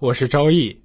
我是赵毅。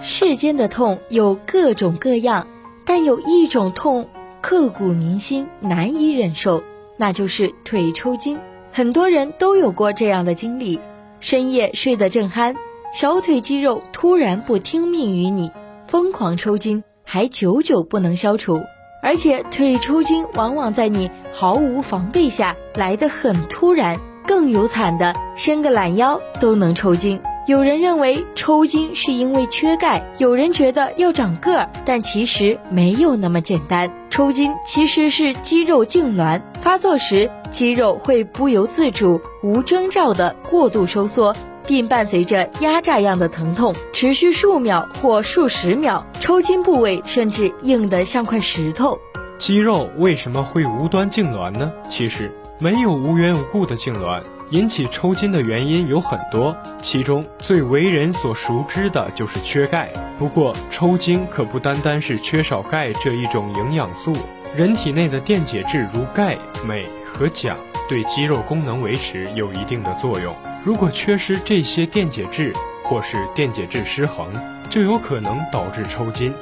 世间的痛有各种各样，但有一种痛刻骨铭心、难以忍受，那就是腿抽筋。很多人都有过这样的经历：深夜睡得正酣，小腿肌肉突然不听命于你，疯狂抽筋，还久久不能消除。而且腿抽筋往往在你毫无防备下来得很突然，更有惨的，伸个懒腰都能抽筋。有人认为抽筋是因为缺钙，有人觉得要长个儿，但其实没有那么简单。抽筋其实是肌肉痉挛，发作时肌肉会不由自主、无征兆的过度收缩。并伴随着压榨样的疼痛，持续数秒或数十秒，抽筋部位甚至硬得像块石头。肌肉为什么会无端痉挛呢？其实没有无缘无故的痉挛，引起抽筋的原因有很多，其中最为人所熟知的就是缺钙。不过，抽筋可不单单是缺少钙这一种营养素，人体内的电解质如钙、镁和钾，对肌肉功能维持有一定的作用。如果缺失这些电解质，或是电解质失衡，就有可能导致抽筋。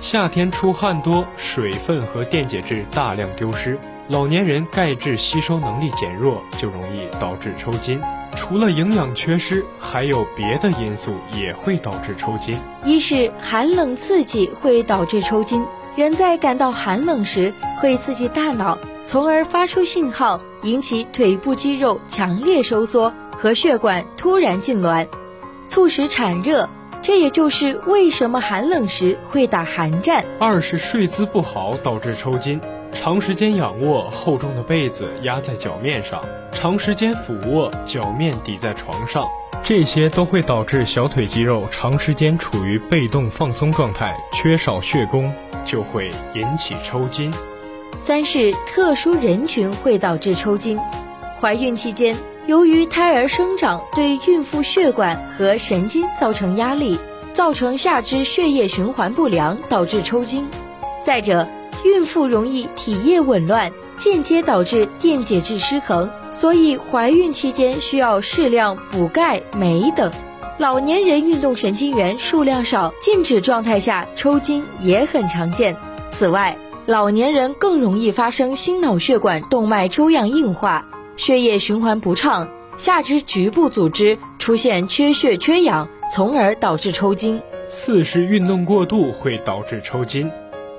夏天出汗多，水分和电解质大量丢失，老年人钙质吸收能力减弱，就容易导致抽筋。除了营养缺失，还有别的因素也会导致抽筋。一是寒冷刺激会导致抽筋，人在感到寒冷时会刺激大脑，从而发出信号，引起腿部肌肉强烈收缩。和血管突然痉挛，促使产热，这也就是为什么寒冷时会打寒战。二是睡姿不好导致抽筋，长时间仰卧，厚重的被子压在脚面上，长时间俯卧，脚面抵在床上，这些都会导致小腿肌肉长时间处于被动放松状态，缺少血供，就会引起抽筋。三是特殊人群会导致抽筋，怀孕期间。由于胎儿生长对孕妇血管和神经造成压力，造成下肢血液循环不良，导致抽筋。再者，孕妇容易体液紊乱，间接导致电解质失衡，所以怀孕期间需要适量补钙、镁等。老年人运动神经元数量少，静止状态下抽筋也很常见。此外，老年人更容易发生心脑血管动脉粥样硬化。血液循环不畅，下肢局部组织出现缺血缺氧，从而导致抽筋。四是运动过度会导致抽筋，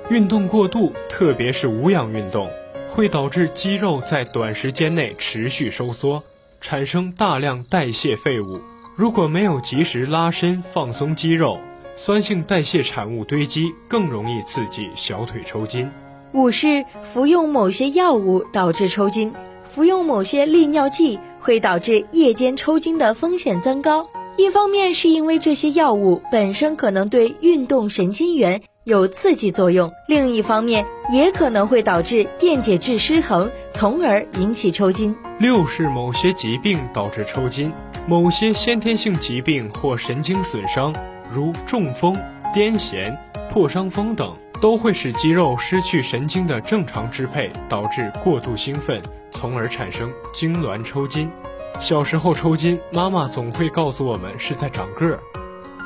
运动过度，特别是无氧运动，会导致肌肉在短时间内持续收缩，产生大量代谢废物。如果没有及时拉伸放松肌肉，酸性代谢产物堆积，更容易刺激小腿抽筋。五是服用某些药物导致抽筋。服用某些利尿剂会导致夜间抽筋的风险增高。一方面是因为这些药物本身可能对运动神经元有刺激作用，另一方面也可能会导致电解质失衡，从而引起抽筋。六是某些疾病导致抽筋，某些先天性疾病或神经损伤，如中风、癫痫、破伤风等。都会使肌肉失去神经的正常支配，导致过度兴奋，从而产生痉挛抽筋。小时候抽筋，妈妈总会告诉我们是在长个儿。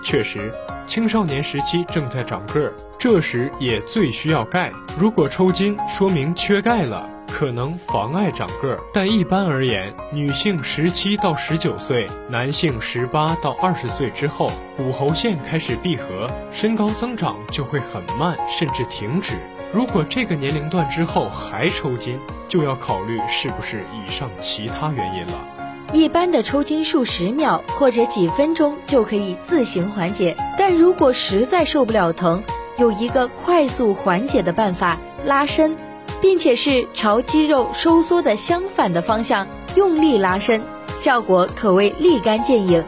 确实，青少年时期正在长个儿，这时也最需要钙。如果抽筋，说明缺钙了。可能妨碍长个儿，但一般而言，女性十七到十九岁，男性十八到二十岁之后，骨骺线开始闭合，身高增长就会很慢，甚至停止。如果这个年龄段之后还抽筋，就要考虑是不是以上其他原因了。一般的抽筋数十秒或者几分钟就可以自行缓解，但如果实在受不了疼，有一个快速缓解的办法：拉伸。并且是朝肌肉收缩的相反的方向用力拉伸，效果可谓立竿见影。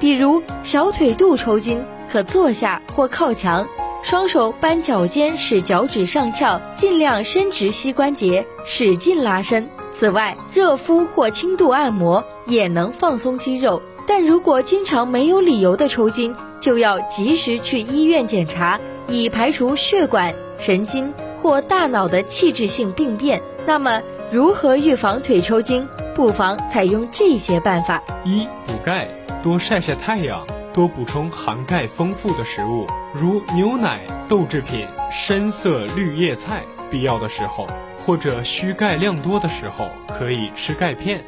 比如小腿肚抽筋，可坐下或靠墙，双手扳脚尖，使脚趾上翘，尽量伸直膝关节，使劲拉伸。此外，热敷或轻度按摩也能放松肌肉。但如果经常没有理由的抽筋，就要及时去医院检查，以排除血管、神经或大脑的器质性病变。那么，如何预防腿抽筋？不妨采用这些办法：一、补钙，多晒晒太阳，多补充含钙丰富的食物，如牛奶、豆制品、深色绿叶菜。必要的时候，或者需钙量多的时候，可以吃钙片。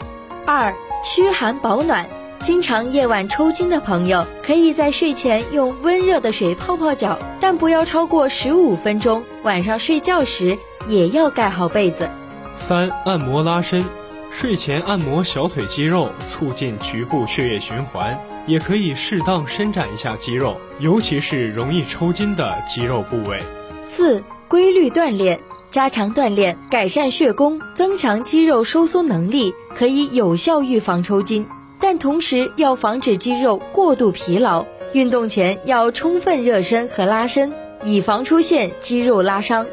二、驱寒保暖。经常夜晚抽筋的朋友，可以在睡前用温热的水泡泡脚，但不要超过十五分钟。晚上睡觉时也要盖好被子。三、按摩拉伸，睡前按摩小腿肌肉，促进局部血液循环，也可以适当伸展一下肌肉，尤其是容易抽筋的肌肉部位。四、规律锻炼，加强锻炼，改善血供，增强肌肉收缩能力，可以有效预防抽筋。但同时要防止肌肉过度疲劳，运动前要充分热身和拉伸，以防出现肌肉拉伤。